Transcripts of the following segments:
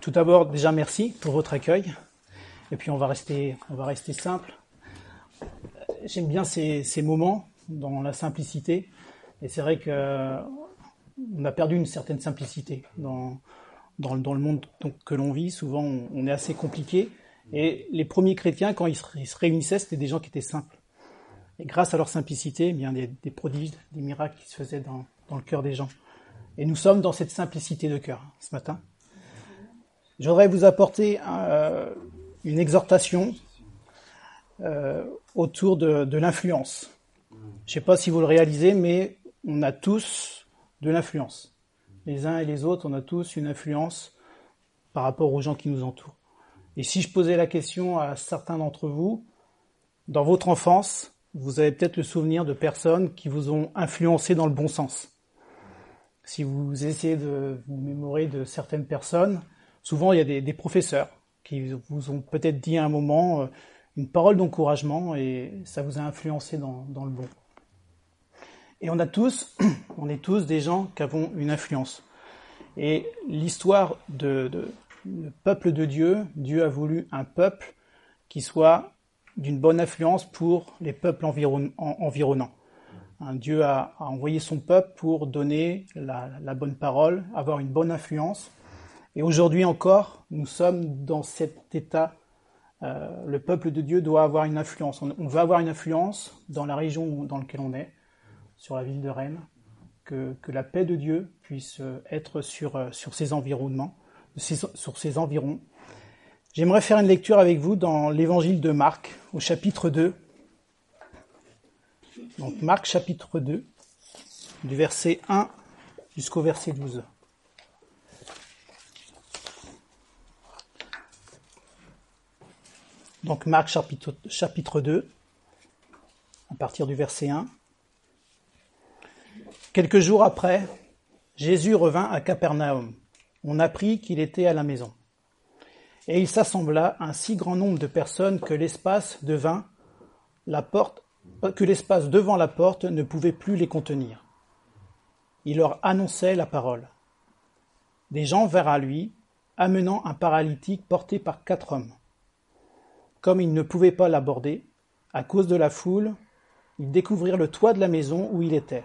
tout d'abord, déjà merci pour votre accueil. Et puis on va rester, simple. J'aime bien ces, moments dans la simplicité. Et c'est vrai que on a perdu une certaine simplicité dans, le monde que l'on vit. Souvent, on, est assez compliqué. Et les premiers chrétiens, quand ils se, réunissaient, c'était des gens qui étaient simples. Et grâce à leur simplicité, eh bien des, des prodiges, des miracles qui se faisaient dans, dans le cœur des gens. Et nous sommes dans cette simplicité de cœur ce matin. J'aurais vous apporter euh, une exhortation euh, autour de, de l'influence. Je ne sais pas si vous le réalisez, mais on a tous de l'influence. Les uns et les autres, on a tous une influence par rapport aux gens qui nous entourent. Et si je posais la question à certains d'entre vous, dans votre enfance, vous avez peut-être le souvenir de personnes qui vous ont influencé dans le bon sens. Si vous essayez de vous mémorer de certaines personnes, souvent il y a des, professeurs qui vous ont peut-être dit à un moment euh, une parole d'encouragement et ça vous a influencé dans, le bon. Et on a tous, on est tous des gens qui avons une influence. Et l'histoire de, de peuple de Dieu, Dieu a voulu un peuple qui soit d'une bonne influence pour les peuples environ, environnants. Dieu a, envoyé son peuple pour donner la, bonne parole, avoir une bonne influence. Et aujourd'hui encore, nous sommes dans cet état. Euh, le peuple de Dieu doit avoir une influence. On, on, veut avoir une influence dans la région dans laquelle on est, sur la ville de Rennes, que, que la paix de Dieu puisse être sur, sur ces environnements, sur ces environs. J'aimerais faire une lecture avec vous dans l'évangile de Marc, au chapitre 2, donc Marc chapitre 2, du verset 1 jusqu'au verset 12. Donc Marc chapitre, chapitre 2, à partir du verset 1. Quelques jours après, Jésus revint à Capernaum. On apprit qu'il était à la maison. Et il s'assembla un si grand nombre de personnes que l'espace devint la porte que l'espace devant la porte ne pouvait plus les contenir. Il leur annonçait la parole. Des gens vinrent à lui, amenant un paralytique porté par quatre hommes. Comme ils ne pouvaient pas l'aborder, à cause de la foule, ils découvrirent le toit de la maison où il était.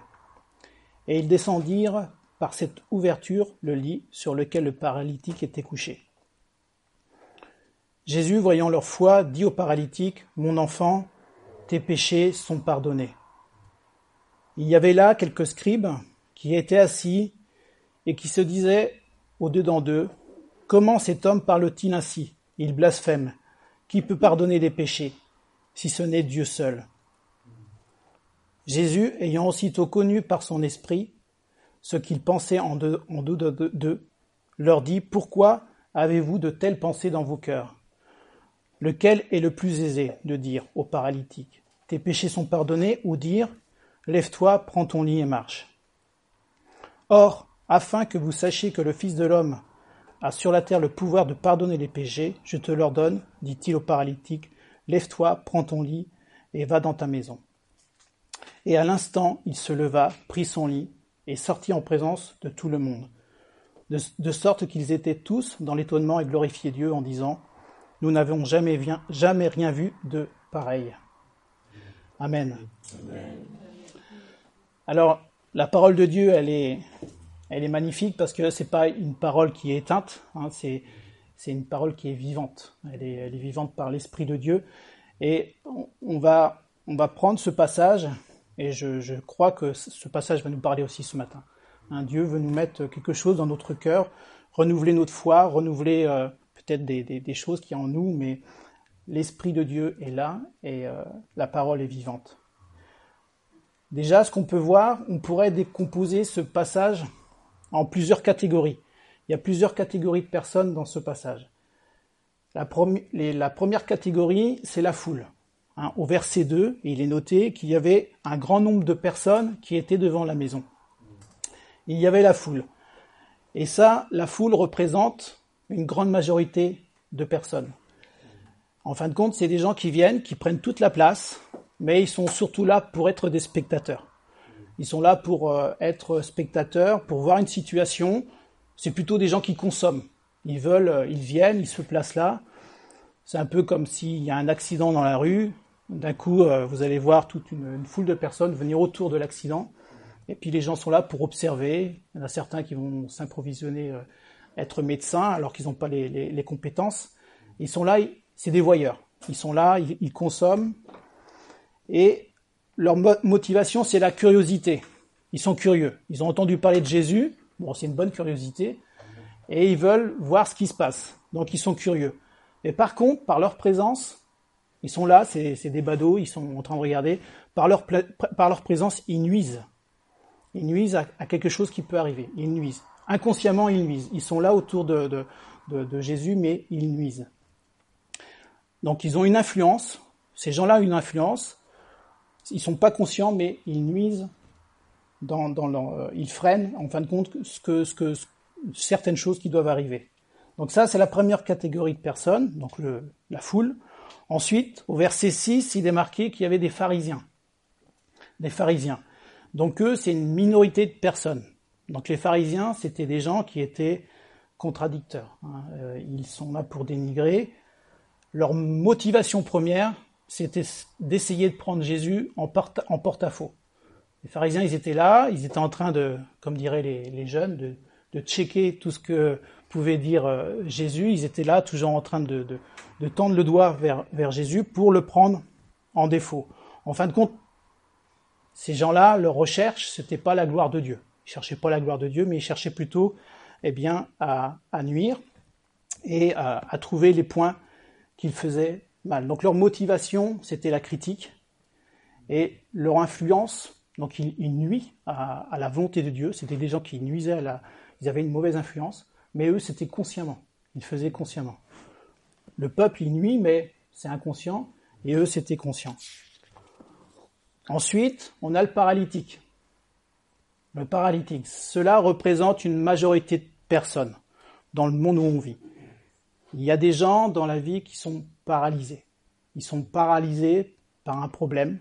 Et ils descendirent par cette ouverture le lit sur lequel le paralytique était couché. Jésus, voyant leur foi, dit au paralytique, Mon enfant, tes péchés sont pardonnés. Il y avait là quelques scribes qui étaient assis et qui se disaient au-dedans d'eux, Comment cet homme parle-t-il ainsi? Il blasphème. Qui peut pardonner les péchés, si ce n'est Dieu seul. Jésus, ayant aussitôt connu par son esprit ce qu'il pensait en deux, en deux d'eux, leur dit, Pourquoi avez-vous de telles pensées dans vos cœurs? Lequel est le plus aisé de dire au paralytique Tes péchés sont pardonnés ou dire Lève-toi, prends ton lit et marche Or, afin que vous sachiez que le Fils de l'homme a sur la terre le pouvoir de pardonner les péchés, je te l'ordonne, dit-il au paralytique, lève-toi, prends ton lit et va dans ta maison. Et à l'instant, il se leva, prit son lit et sortit en présence de tout le monde, de, de sorte qu'ils étaient tous dans l'étonnement et glorifiaient Dieu en disant, nous n'avons jamais, jamais rien vu de pareil. Amen. Amen. Alors, la parole de Dieu, elle est, elle est magnifique parce que c'est pas une parole qui est éteinte, hein, c'est, c'est une parole qui est vivante. Elle est, elle est vivante par l'Esprit de Dieu. Et on, va, on va prendre ce passage, et je, je, crois que ce passage va nous parler aussi ce matin. Hein, Dieu veut nous mettre quelque chose dans notre cœur, renouveler notre foi, renouveler euh, peut-être des, des, des, choses qui en nous, mais l'Esprit de Dieu est là et euh, la parole est vivante. Déjà, ce qu'on peut voir, on pourrait décomposer ce passage en plusieurs catégories. Il y a plusieurs catégories de personnes dans ce passage. La, première catégorie, c'est la foule. Hein, au verset 2, il est noté qu'il y avait un grand nombre de personnes qui étaient devant la maison. Il y avait la foule. Et ça, la foule représente une grande majorité de personnes. En fin de compte, c'est des gens qui viennent, qui prennent toute la place, mais ils sont surtout là pour être des spectateurs. Ils sont là pour euh, être spectateurs, pour voir une situation. C'est plutôt des gens qui consomment. Ils veulent, ils viennent, ils se placent là. C'est un peu comme s'il y a un accident dans la rue. D'un coup, euh, vous allez voir toute une, foule de personnes venir autour de l'accident. Et puis les gens sont là pour observer. Il y en a certains qui vont s'improvisionner euh, être médecins alors qu'ils n'ont pas les, compétences. Ils sont là, c'est des voyeurs. Ils sont là, ils, consomment. Et leur motivation, c'est la curiosité. Ils sont curieux. Ils ont entendu parler de Jésus. Bon, c'est une bonne curiosité. Et ils veulent voir ce qui se passe. Donc ils sont curieux. Et par contre, par leur présence, ils sont là, c'est des badauds, ils sont en train de regarder. Par leur, par leur présence, ils nuisent. Ils nuisent à, quelque chose qui peut arriver. Ils nuisent. Inconsciemment, ils nuisent. Ils sont là autour de, de, de, Jésus, mais ils nuisent. Donc ils ont une influence. Ces gens-là ont une influence. Ils sont pas conscients, mais ils nuisent. Euh, ils freinent, en fin de compte, ce que, ce que, certaines choses qui doivent arriver. Donc ça, c'est la première catégorie de personnes, donc la foule. Ensuite, au verset 6, il est marqué qu'il y avait des pharisiens. Des pharisiens. Donc eux, c'est une minorité de personnes. Donc les pharisiens, c'était des gens qui étaient contradicteurs. Hein. Euh, ils sont là pour dénigrer. Leur motivation première, c'était d'essayer de prendre Jésus en porte-à-faux. Les pharisiens, ils étaient là, ils étaient en train de, comme diraient les, les jeunes, de, de checker tout ce que pouvait dire euh, Jésus. Ils étaient là, toujours en train de, de, tendre le doigt vers, vers Jésus pour le prendre en défaut. En fin de compte, ces gens-là, leur recherche, c'était pas la gloire de Dieu. Ils cherchaient pas la gloire de Dieu, mais ils cherchaient plutôt, eh bien, à, à nuire et à, à, trouver les points qu'ils faisaient Donc leur motivation, c'était la critique et leur influence. Donc ils, ils nuisent à, à, la volonté de Dieu. C'était des gens qui nuisaient à la, ils avaient une mauvaise influence mais eux, c'était consciemment. Ils faisaient consciemment. Le peuple, il nuit, mais c'est inconscient, et eux, c'était conscient. Ensuite, on a le paralytique. Le paralytique, cela représente une majorité de personnes dans le monde où on vit. Il y a des gens dans la vie qui sont paralysés. Ils sont paralysés par un problème,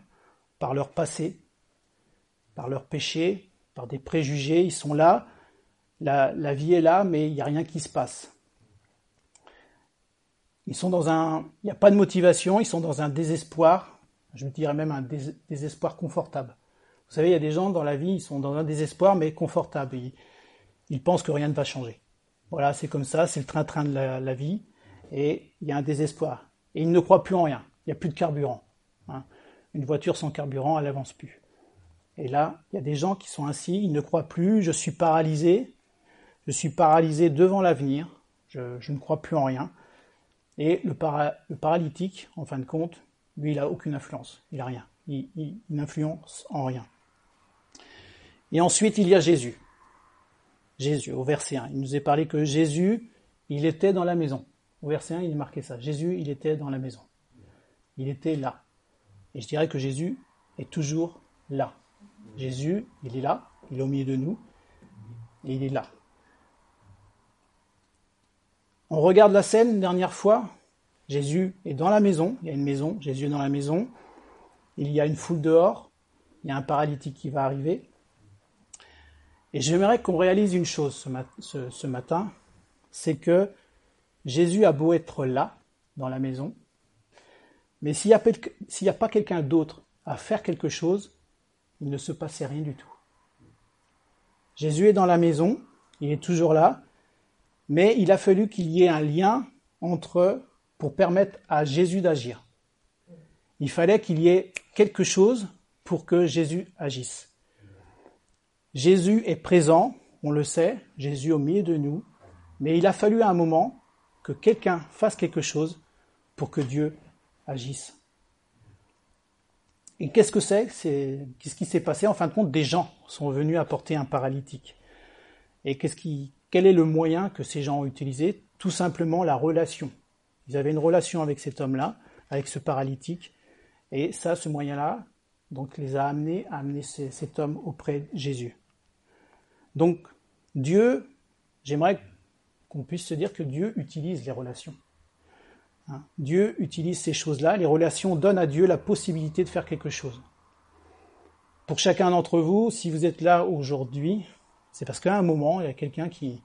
par leur passé, par leur péché, par des préjugés. Ils sont là, la, vie est là, mais il n'y a rien qui se passe. Ils sont dans un, il n'y a pas de motivation, ils sont dans un désespoir, je dirais même un désespoir confortable. Vous savez, il y a des gens dans la vie, ils sont dans un désespoir, mais confortable. Ils, pensent que rien ne va changer. Voilà, c'est comme ça, c'est le train-train de la, vie, et il y a un désespoir. Et ils ne croient plus en rien, il n'y a plus de carburant. Hein. Une voiture sans carburant, elle n'avance plus. Et là, il y a des gens qui sont ainsi, ils ne croient plus, je suis paralysé, je suis paralysé devant l'avenir, je, ne crois plus en rien. Et le, paralytique, en fin de compte, lui, il n'a aucune influence, il n'a rien, il, n'influence en rien. Et ensuite, il y a Jésus. Jésus, au verset 1. Il nous est parlé que Jésus, il était dans la maison. Au verset 1, il est marqué ça. Jésus, il était dans la maison. Il était là. Et je dirais que Jésus est toujours là. Jésus, il est là, il est au milieu de nous, et il est là. On regarde la scène dernière fois. Jésus est dans la maison. Il y a une maison. Jésus est dans la maison. Il y a une foule dehors. Il y a un paralytique qui va arriver. Et j'aimerais qu'on réalise une chose ce, matin. C'est que Jésus a beau être là, dans la maison. Mais s'il n'y a, pas quelqu'un d'autre à faire quelque chose, il ne se passait rien du tout. Jésus est dans la maison. Il est toujours là. Mais il a fallu qu'il y ait un lien entre eux pour permettre à Jésus d'agir. Il fallait qu'il y ait quelque chose pour que Jésus agisse. Jésus est présent, on le sait, Jésus au milieu de nous, mais il a fallu à un moment que quelqu'un fasse quelque chose pour que Dieu agisse. Et qu'est-ce que c'est? Qu'est-ce qui s'est passé? En fin de compte, des gens sont venus apporter un paralytique. Et qu'est-ce qui, quel est le moyen que ces gens ont utilisé? Tout simplement la relation. Ils avaient une relation avec cet homme-là, avec ce paralytique, et ça, ce moyen-là, donc les a amenés à amener cet homme auprès de Jésus. Donc Dieu, j'aimerais qu'on puisse se dire que Dieu utilise les relations. Hein? Dieu utilise ces choses-là, les relations donnent à Dieu la possibilité de faire quelque chose. Pour chacun d'entre vous, si vous êtes là aujourd'hui, c'est parce qu'à un moment, il y a quelqu'un qui,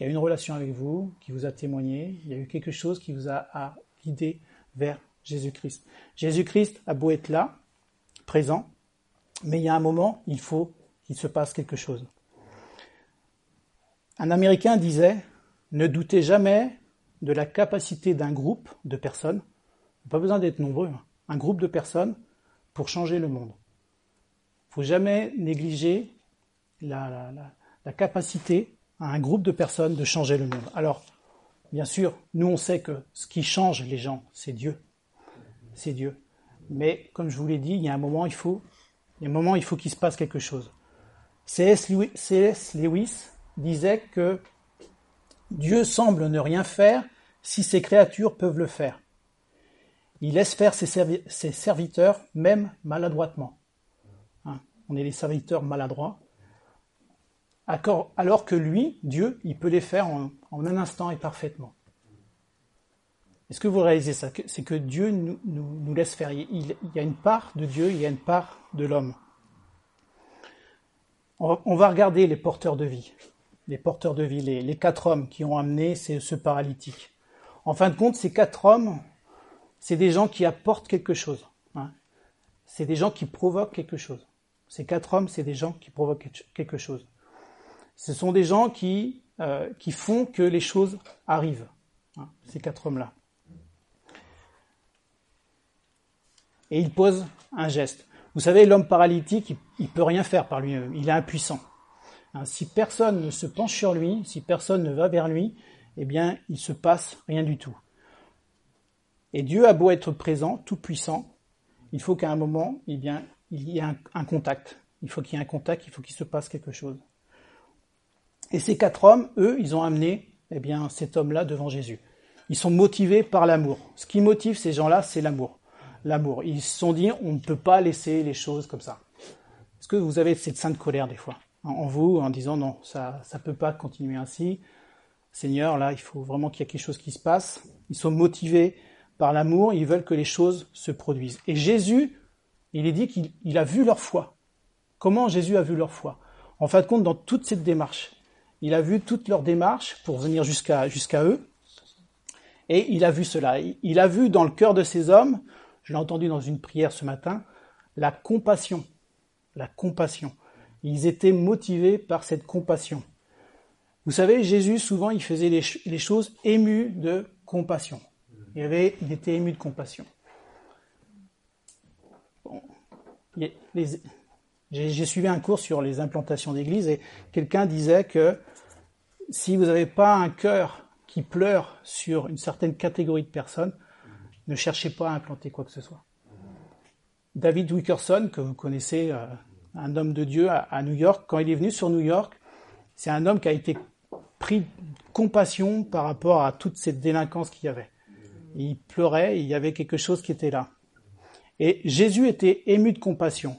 a une relation avec vous, qui vous a témoigné, il y a eu quelque chose qui vous a, a guidé vers Jésus-Christ. Jésus-Christ a beau être là, présent, mais il y a un moment, il faut qu'il se passe quelque chose. Un Américain disait, ne doutez jamais de la capacité d'un groupe de personnes, pas besoin d'être nombreux, hein, un groupe de personnes pour changer le monde. Il ne faut jamais négliger la, la, capacité à un groupe de personnes de changer le monde. Alors, bien sûr, nous on sait que ce qui change les gens, c'est Dieu. C'est Dieu. Mais comme je vous l'ai dit, il y a un moment, il faut, il y a un moment, il faut qu'il se passe quelque chose. C.S. Lewis disait que Dieu semble ne rien faire si ses créatures peuvent le faire. Il laisse faire ses, serviteurs, même maladroitement. Hein, on est les serviteurs maladroits. Alors que lui, Dieu, il peut les faire en, un instant et parfaitement. Est-ce que vous réalisez ça? C'est que Dieu nous, laisse faire. Il, y a une part de Dieu, il y a une part de l'homme. On, va regarder les porteurs de vie. Les porteurs de vie, les, quatre hommes qui ont amené ce paralytique. En fin de compte, ces quatre hommes, c'est des gens qui apportent quelque chose. Hein. C'est des gens qui provoquent quelque chose. Ces quatre hommes, c'est des gens qui provoquent quelque chose. Ce sont des gens qui, euh, font que les choses arrivent. Hein, ces quatre hommes-là. Et ils posent un geste. Vous savez, l'homme paralytique, il ne peut rien faire par lui-même. Il est impuissant. Hein, si personne ne se penche sur lui, si personne ne va vers lui, eh bien, il se passe rien du tout. Et Dieu a beau être présent, tout puissant, il faut qu'à un moment, eh il y ait un, contact. Il faut qu'il y ait un contact, il faut qu'il se passe quelque chose. Et ces quatre hommes, eux, ils ont amené eh bien, cet homme-là devant Jésus. Ils sont motivés par l'amour. Ce qui motive ces gens-là, c'est l'amour. L'amour. Ils se sont dit, on ne peut pas laisser les choses comme ça. Est-ce que vous avez cette sainte colère des fois? En vous, en disant non, ça ne peut pas continuer ainsi. Seigneur, là, il faut vraiment qu'il y ait quelque chose qui se passe. Ils sont motivés par l'amour, ils veulent que les choses se produisent. Et Jésus, il est dit qu'il a vu leur foi. Comment Jésus a vu leur foi? En fin de compte, dans toute cette démarche, il a vu toute leur démarche pour venir jusqu'à jusqu'à eux, et il a vu cela. Il a vu dans le cœur de ces hommes, je l'ai entendu dans une prière ce matin, la compassion. La compassion. Ils étaient motivés par cette compassion. Vous savez, Jésus, souvent, il faisait les, choses émues de compassion. Il, avait, il était ému de compassion. j'ai suivi un cours sur les implantations d'église et quelqu'un disait que si vous n'avez pas un cœur qui pleure sur une certaine catégorie de personnes, ne cherchez pas à implanter quoi que ce soit. David Wickerson, que vous connaissez, euh, un homme de Dieu à New York, quand il est venu sur New York, c'est un homme qui a été pris de compassion par rapport à toute cette délinquance qu'il y avait il pleurait, il y avait quelque chose qui était là. Et Jésus était ému de compassion.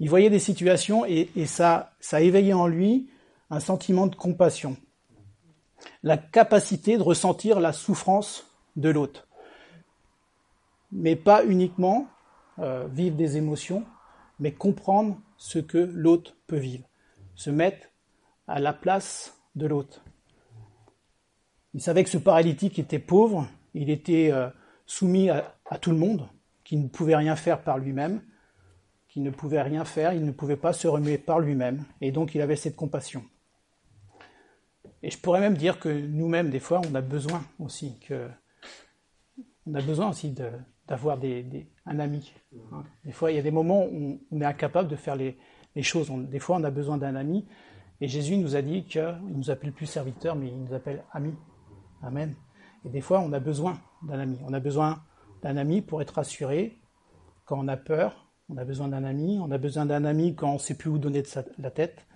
Il voyait des situations et, ça, ça éveillait en lui un sentiment de compassion. La capacité de ressentir la souffrance de l'autre. Mais pas uniquement euh, vivre des émotions, mais comprendre ce que l'autre peut vivre. Se mettre à la place de l'autre. Il savait que ce paralytique était pauvre, il était euh, soumis à, tout le monde, qui ne pouvait rien faire par lui-même, qui ne pouvait rien faire, il ne pouvait pas se remuer par lui-même, et donc il avait cette compassion. Et je pourrais même dire que nous-mêmes, des fois, on a besoin aussi que, on a besoin aussi d'avoir des, un ami. Hein. Des fois, il y a des moments où on est incapable de faire les, choses. des fois, on a besoin d'un ami. Et Jésus nous a dit qu'il ne nous appelle plus serviteurs, mais il nous appelle amis. Amen. Et des fois, on a besoin d'un ami. On a besoin d'un ami pour être rassuré quand on a peur. On a besoin d'un ami. On a besoin d'un ami quand on ne sait plus où donner de la tête.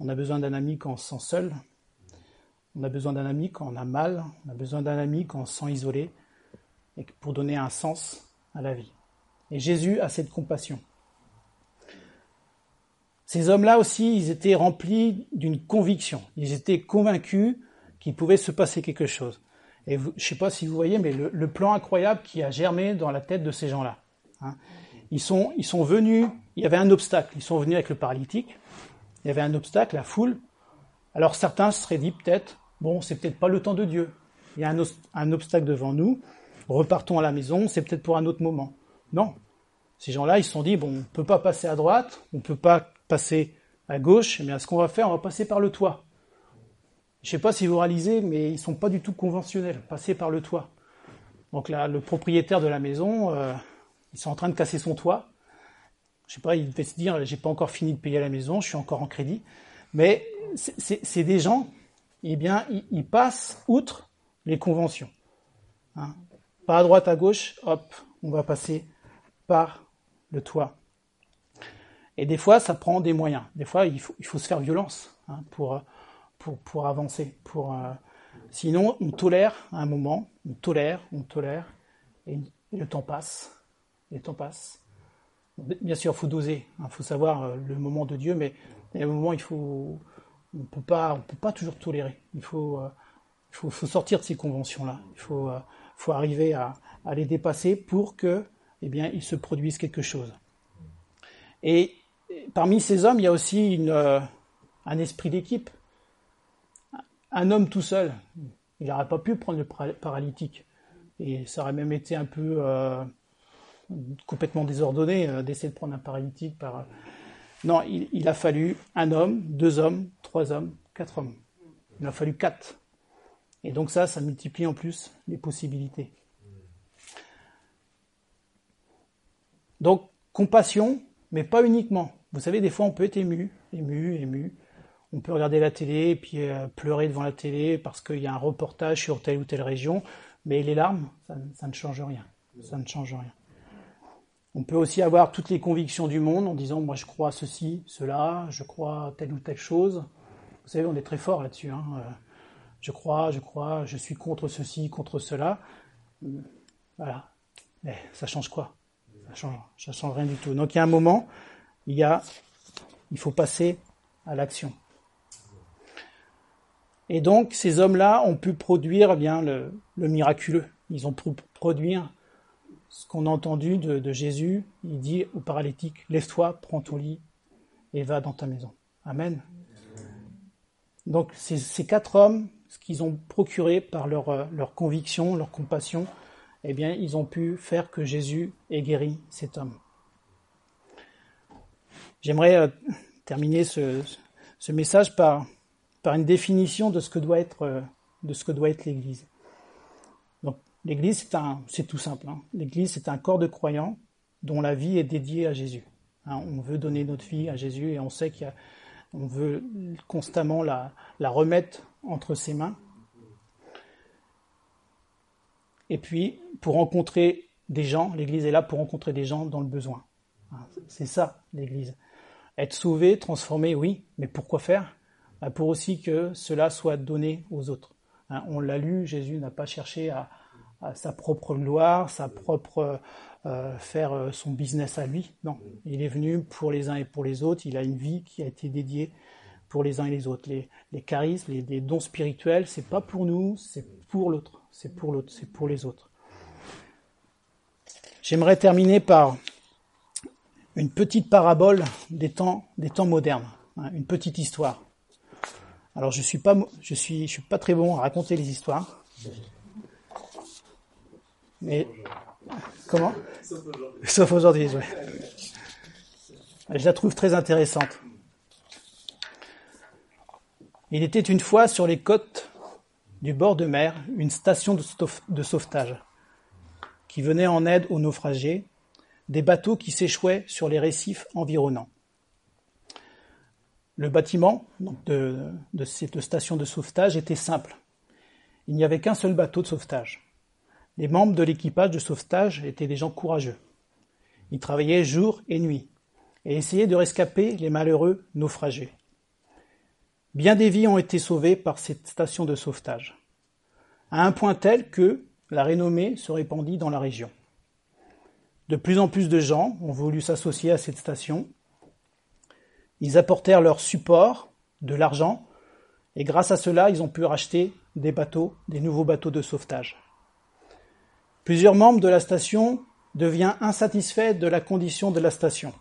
On a besoin d'un ami quand on se sent seul. On a besoin d'un ami quand on a mal. On a besoin d'un ami quand on se sent isolé. Et pour donner un sens à la vie. Et Jésus a cette compassion. Ces hommes-là aussi, ils étaient remplis d'une conviction. Ils étaient convaincus qu'il pouvait se passer quelque chose. Et je ne sais pas si vous voyez, mais le, plan incroyable qui a germé dans la tête de ces gens-là. Hein. Ils, sont, ils sont venus, il y avait un obstacle, ils sont venus avec le paralytique, il y avait un obstacle, la foule. Alors certains se seraient dit peut-être, bon, c'est peut-être pas le temps de Dieu. Il y a un, un obstacle devant nous. Repartons à la maison, c'est peut-être pour un autre moment. Non. Ces gens-là, ils se sont dit, bon, on peut pas passer à droite, on peut pas passer à gauche, mais ce qu'on va faire, on va passer par le toit. Je sais pas si vous réalisez, mais ils sont pas du tout conventionnels, passer par le toit. Donc là, le propriétaire de la maison, euh, ils sont en train de casser son toit. Je sais pas, il devait se dire, j'ai pas encore fini de payer la maison, je suis encore en crédit. Mais c'est des gens, eh bien, ils, passent outre les conventions. Hein. Pas à droite, à gauche, hop, on va passer par le toit. Et des fois, ça prend des moyens. Des fois, il faut, il faut se faire violence hein, pour, pour, pour avancer. Pour, euh, sinon, on tolère un moment, on tolère, on tolère, et, le temps passe. Le temps passe. Bien sûr, il faut doser. Il hein, faut savoir euh, le moment de Dieu, mais il y a un moment, il faut, on on peut pas toujours tolérer. Il faut, euh, il faut, faut, sortir de ces conventions-là. Il faut, faut arriver à, les dépasser pour que, eh bien, il se produise quelque chose. Et parmi ces hommes, il y a aussi euh, un esprit d'équipe. Un homme tout seul, il n'aurait pas pu prendre le paralytique. Et ça aurait même été un peu euh, complètement désordonné euh, d'essayer de prendre un paralytique par. Non, il, a fallu un homme, deux hommes, trois hommes, quatre hommes. Il a fallu quatre. Et donc ça, ça multiplie en plus les possibilités. Donc compassion, mais pas uniquement. Vous savez, des fois, on peut être ému, ému, ému. On peut regarder la télé et puis euh, pleurer devant la télé parce qu'il y a un reportage sur telle ou telle région, mais les larmes, ça, ne change rien. Ça ne change rien. On peut aussi avoir toutes les convictions du monde en disant moi je crois ceci, cela, je crois telle ou telle chose. Vous savez, on est très fort là-dessus. Hein. Je crois, je crois, je suis contre ceci, contre cela. Voilà. Mais ça change quoi? Ça change, ça change rien du tout. Donc il y a un moment, il y a, il faut passer à l'action. Et donc, ces hommes-là ont pu produire eh bien le, miraculeux. Ils ont pu produire ce qu'on a entendu de, Jésus. Il dit au paralytique, lève-toi, prends ton lit et va dans ta maison. Amen. Donc, ces quatre hommes, ce qu'ils ont procuré par leur, leur conviction, leur compassion, eh bien, ils ont pu faire que Jésus ait guéri cet homme. J'aimerais euh, terminer ce, message par, par une définition de ce que doit être, euh, de ce que doit être l'Église. Donc, l'Église, c'est un, c'est tout simple. Hein. L'Église, c'est un corps de croyants dont la vie est dédiée à Jésus. Hein. on veut donner notre vie à Jésus et on sait qu'on veut constamment la, la remettre entre ses mains. Et puis, pour rencontrer des gens, l'Église est là pour rencontrer des gens dans le besoin. Hein. C'est ça, l'Église. Être sauvé, transformé, oui, mais pourquoi faire? Bah, Pour aussi que cela soit donné aux autres. Hein, on l'a lu, Jésus n'a pas cherché à, sa propre gloire, sa propre euh, faire euh, son business à lui. Non, il est venu pour les uns et pour les autres. Il a une vie qui a été dédiée pour les uns et les autres. Les, les charismes, les, dons spirituels, c'est pas pour nous, c'est pour l'autre. C'est pour l'autre, c'est pour les autres. J'aimerais terminer par une petite parabole des temps, des temps modernes, hein, une petite histoire. Alors je suis pas, je suis, je suis pas très bon à raconter les histoires. Mais comment? Sauf aujourd'hui. Sauf Je la trouve très intéressante. Il était une fois sur les côtes du bord de mer une station de sauvetage qui venait en aide aux naufragés des bateaux qui s'échouaient sur les récifs environnants. Le bâtiment de, cette station de sauvetage était simple. Il n'y avait qu'un seul bateau de sauvetage. Les membres de l'équipage de sauvetage étaient des gens courageux. Ils travaillaient jour et nuit et essayaient de rescaper les malheureux naufragés. Bien des vies ont été sauvées par cette station de sauvetage, à un point tel que la renommée se répandit dans la région. De plus en plus de gens ont voulu s'associer à cette station. Ils apportèrent leur support, de l'argent, et grâce à cela, ils ont pu racheter des bateaux, des nouveaux bateaux de sauvetage. Plusieurs membres de la station deviennent insatisfaits de la condition de la station,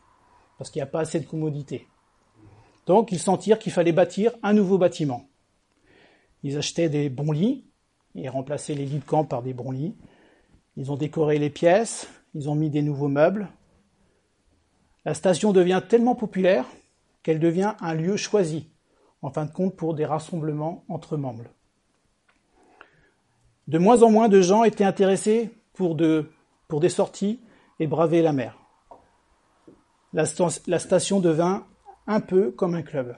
parce qu'il n'y a pas assez de commodité. Donc ils sentirent qu'il fallait bâtir un nouveau bâtiment. Ils achetaient des bons lits et remplaçaient les lits de camp par des bons lits. Ils ont décoré les pièces, ils ont mis des nouveaux meubles. La station devient tellement populaire qu'elle devient un lieu choisi, en fin de compte, pour des rassemblements entre membres. De moins en moins de gens étaient intéressés pour, de, pour des sorties et braver la mer. La, la station devint un peu comme un club.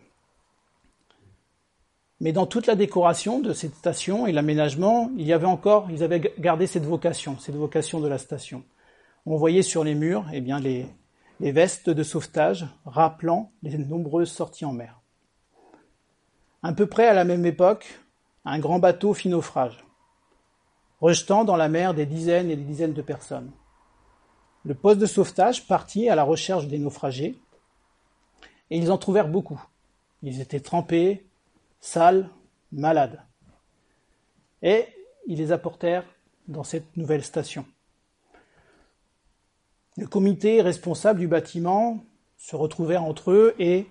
Mais dans toute la décoration de cette station et l'aménagement, il y avait encore, ils avaient gardé cette vocation, cette vocation de la station. On voyait sur les murs, eh bien, les, vestes de sauvetage rappelant les nombreuses sorties en mer. À peu près à la même époque, un grand bateau fit naufrage, rejetant dans la mer des dizaines et des dizaines de personnes. Le poste de sauvetage partit à la recherche des naufragés, et ils en trouvèrent beaucoup. Ils étaient trempés, sales, malades. Et ils les apportèrent dans cette nouvelle station. Le comité responsable du bâtiment se retrouvèrent entre eux et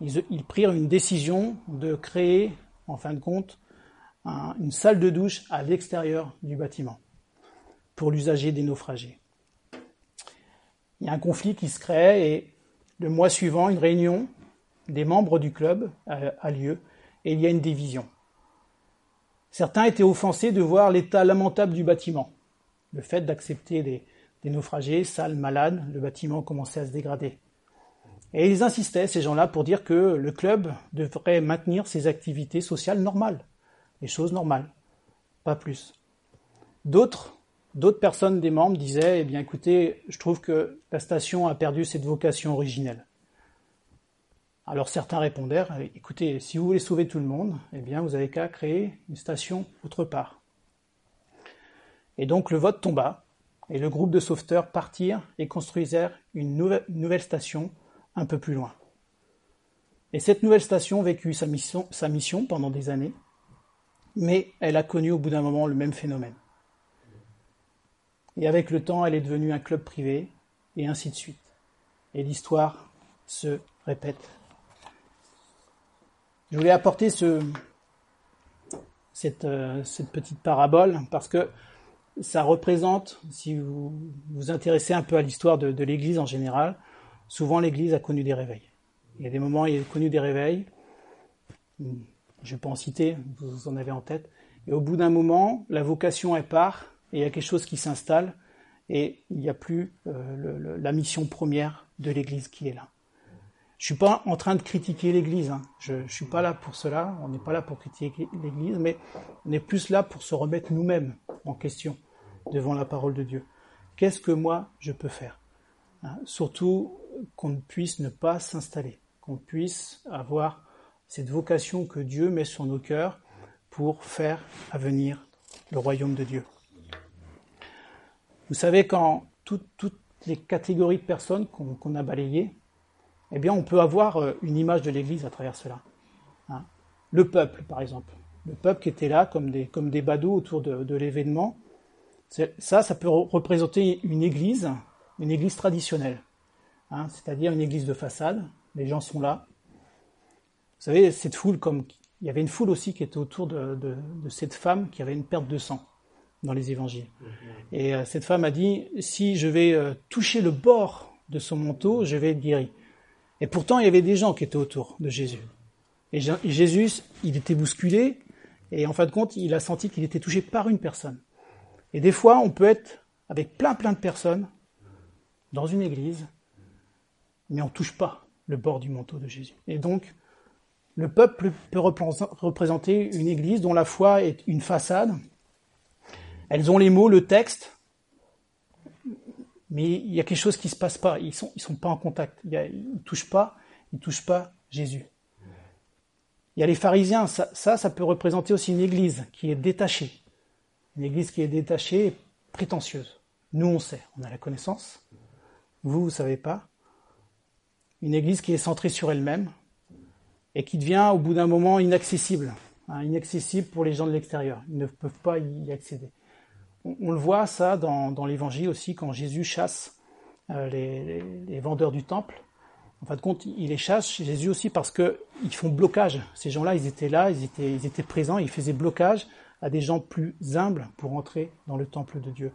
ils, prirent une décision de créer, en fin de compte, une salle de douche à l'extérieur du bâtiment pour l'usager des naufragés. Il y a un conflit qui se crée et le mois suivant, une réunion des membres du club a lieu et il y a une division. Certains étaient offensés de voir l'état lamentable du bâtiment, le fait d'accepter des, naufragés, sales, malades, le bâtiment commençait à se dégrader. Et ils insistaient, ces gens-là, pour dire que le club devrait maintenir ses activités sociales normales, les choses normales, pas plus. D'autres, d'autres personnes des membres disaient, eh bien écoutez, je trouve que la station a perdu cette vocation originelle. Alors certains répondèrent, écoutez, si vous voulez sauver tout le monde, eh bien vous avez qu'à créer une station autre part. Et donc le vote tomba, et le groupe de sauveteurs partirent et construisèrent une nouvelle, station un peu plus loin. Et cette nouvelle station vécut sa mission pendant des années, mais elle a connu au bout d'un moment le même phénomène. Et avec le temps, elle est devenue un club privé, et ainsi de suite. Et l'histoire se répète je voulais apporter euh, cette, petite parabole parce que ça représente, si vous vous intéressez un peu à l'histoire de, de l'Église en général, souvent l'Église a connu des réveils. Il y a des moments où il a connu des réveils, je ne vais pas en citer, vous en avez en tête, et au bout d'un moment, la vocation est part, et il y a quelque chose qui s'installe, et il n'y a plus euh, la mission première de l'Église qui est là. Je suis pas en train de critiquer l'Église. Hein. Je, ne suis pas là pour cela. On n'est pas là pour critiquer l'Église, mais on est plus là pour se remettre nous-mêmes en question devant la parole de Dieu. Qu'est-ce que moi je peux faire hein? Surtout qu'on puisse ne pas s'installer, qu'on puisse avoir cette vocation que Dieu met sur nos cœurs pour faire avenir le royaume de Dieu. Vous savez, quand toutes les catégories de personnes qu'on a balayées, eh bien, on peut avoir euh, une image de l'Église à travers cela. Hein. Le peuple, par exemple. Le peuple qui était là comme des, comme des badauds autour de, l'événement. Ça, ça peut représenter une église, une église traditionnelle. Hein, c'est-à-dire une église de façade. Les gens sont là. Vous savez, cette foule, comme il y avait une foule aussi qui était autour de, de cette femme qui avait une perte de sang dans les évangiles. Et euh, cette femme a dit, si je vais euh, toucher le bord de son manteau, je vais être guéri. Et pourtant, il y avait des gens qui étaient autour de Jésus. Et Jésus, il était bousculé, et en fin de compte, il a senti qu'il était touché par une personne. Et des fois, on peut être avec plein plein de personnes dans une église, mais on ne touche pas le bord du manteau de Jésus. Et donc, le peuple peut représenter une église dont la foi est une façade. Elles ont les mots, le texte, mais il y a quelque chose qui se passe pas. Ils sont, ils sont pas en contact. ils ne touchent pas, ils touchent pas Jésus. Il y a les pharisiens. Ça, ça, peut représenter aussi une église qui est détachée. Une église qui est détachée et prétentieuse. Nous, on sait, on a la connaissance. Vous, vous savez pas. Une église qui est centrée sur elle-même et qui devient, au bout d'un moment, inaccessible. Hein, inaccessible pour les gens de l'extérieur. Ils ne peuvent pas y accéder on, le voit ça dans, l'évangile aussi quand Jésus chasse euh, les, vendeurs du temple. En fin de compte, il les chasse, Jésus aussi, parce qu'ils font blocage. Ces gens-là, ils étaient là, ils étaient, ils étaient présents, ils faisaient blocage à des gens plus humbles pour entrer dans le temple de Dieu.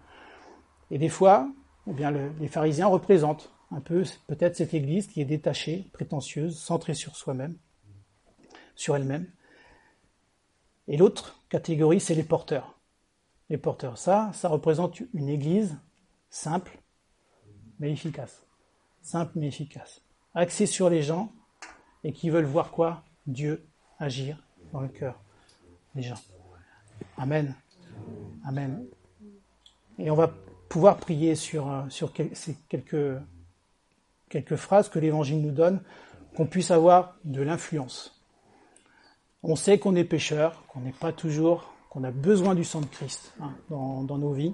Et des fois, eh bien, les pharisiens représentent un peu peut-être cette église qui est détachée, prétentieuse, centrée sur soi-même, sur elle-même. Et l'autre catégorie, c'est les porteurs. Les porteurs, ça, ça représente une église simple, mais efficace. Simple, mais efficace. Axée sur les gens et qui veulent voir quoi? Dieu agir dans le cœur des gens. Amen. Amen. Et on va pouvoir prier sur, euh, ces quelques, quelques phrases que l'Évangile nous donne, qu'on puisse avoir de l'influence. On sait qu'on est pécheur, qu'on n'est pas toujours, qu'on a besoin du sang de Christ dans, nos vies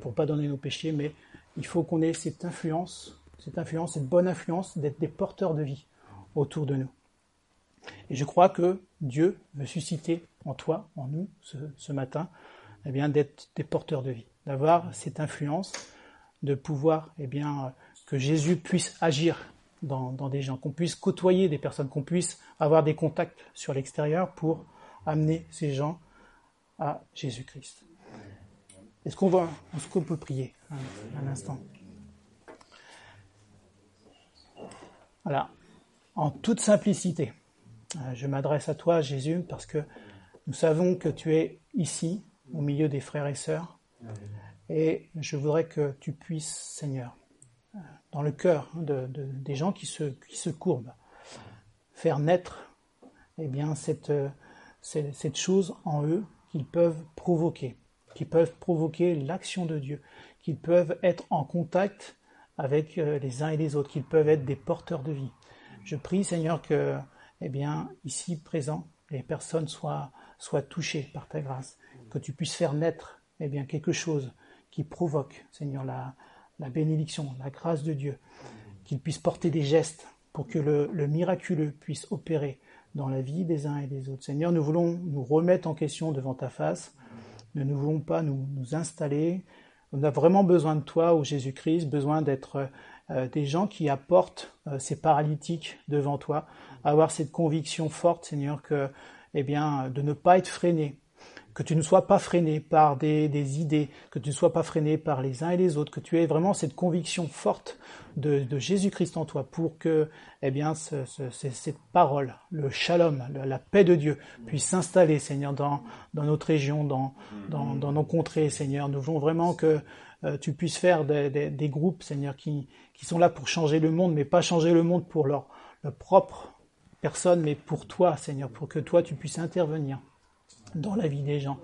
pour pas donner nos péchés, mais il faut qu'on ait cette influence, cette influence, cette bonne influence d'être des porteurs de vie autour de nous. Et je crois que Dieu veut susciter en toi, en nous, ce, matin, eh bien, d'être des porteurs de vie, d'avoir cette influence, de pouvoir, eh bien, que Jésus puisse agir dans des gens, qu'on puisse côtoyer des personnes, qu'on puisse avoir des contacts sur l'extérieur pour amener ces gens à Jésus-Christ. Est-ce qu'on va, est-ce qu'on peut prier un, instant? Voilà, en toute simplicité, euh, je m'adresse à toi, Jésus, parce que nous savons que tu es ici, au milieu des frères et sœurs. Et je voudrais que tu puisses, Seigneur, dans le cœur de, de, des gens qui se, qui se courbent, faire naître eh bien, cette, cette, cette chose en eux qu'ils peuvent provoquer, qui peuvent provoquer l'action de Dieu, qu'ils peuvent être en contact avec euh, les uns et les autres, qu'ils peuvent être des porteurs de vie. Je prie, Seigneur, que, eh bien, ici présent, les personnes soient, soient touchées par ta grâce, que tu puisses faire naître eh bien, quelque chose qui provoque, Seigneur, la, la bénédiction, la grâce de Dieu, qu'ils puissent porter des gestes pour que le, le, miraculeux puisse opérer dans la vie des uns et des autres. Seigneur, nous voulons nous remettre en question devant ta face. Nous ne voulons pas nous, installer. On a vraiment besoin de toi, ô Jésus-Christ, besoin d'être euh, des gens qui apportent euh, ces paralytiques devant toi, avoir cette conviction forte, Seigneur, que, eh bien, de ne pas être freiné, que tu ne sois pas freiné par des, idées, que tu ne sois pas freiné par les uns et les autres, que tu aies vraiment cette conviction forte de, Jésus-Christ en toi pour que eh bien, ce, ce, cette parole, le shalom, la paix de Dieu puisse s'installer, Seigneur, dans, notre région, dans, nos contrées, Seigneur. Nous voulons vraiment que euh, tu puisses faire des, groupes, Seigneur, qui, sont là pour changer le monde, mais pas changer le monde pour leur propre personne, mais pour toi, Seigneur, pour que toi, tu puisses intervenir dans la vie des gens.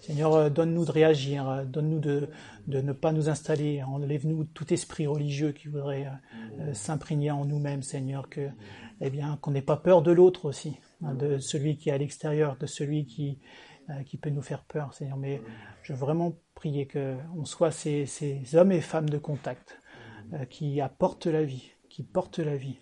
Seigneur, euh, donne-nous de réagir, euh, donne-nous de, de ne pas nous installer, enlève-nous tout esprit religieux qui voudrait euh, s'imprégner en nous-mêmes, Seigneur, eh bien, qu'on n'ait pas peur de l'autre aussi, hein, de celui qui est à l'extérieur, de celui qui, qui peut nous faire peur, Seigneur. Mais je veux vraiment prier qu'on soit ces, ces, hommes et femmes de contact qui apportent la vie, qui portent la vie.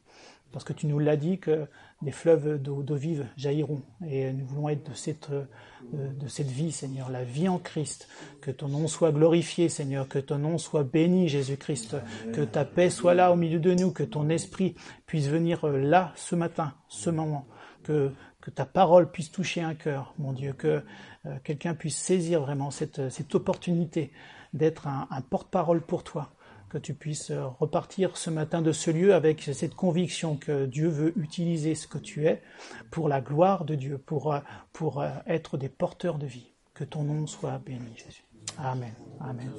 Parce que tu nous l'as dit que des fleuves d'eau vive jailliront. Et nous voulons être de cette, de cette vie, Seigneur, la vie en Christ. Que ton nom soit glorifié, Seigneur, que ton nom soit béni, Jésus-Christ. Que ta paix soit là au milieu de nous, que ton esprit puisse venir là ce matin, ce moment. Que, ta parole puisse toucher un cœur, mon Dieu, que euh, quelqu'un puisse saisir vraiment cette, opportunité d'être un, un porte-parole pour toi que tu puisses repartir ce matin de ce lieu avec cette conviction que Dieu veut utiliser ce que tu es pour la gloire de Dieu, pour, pour être des porteurs de vie. Que ton nom soit béni, Jésus. Amen. Amen.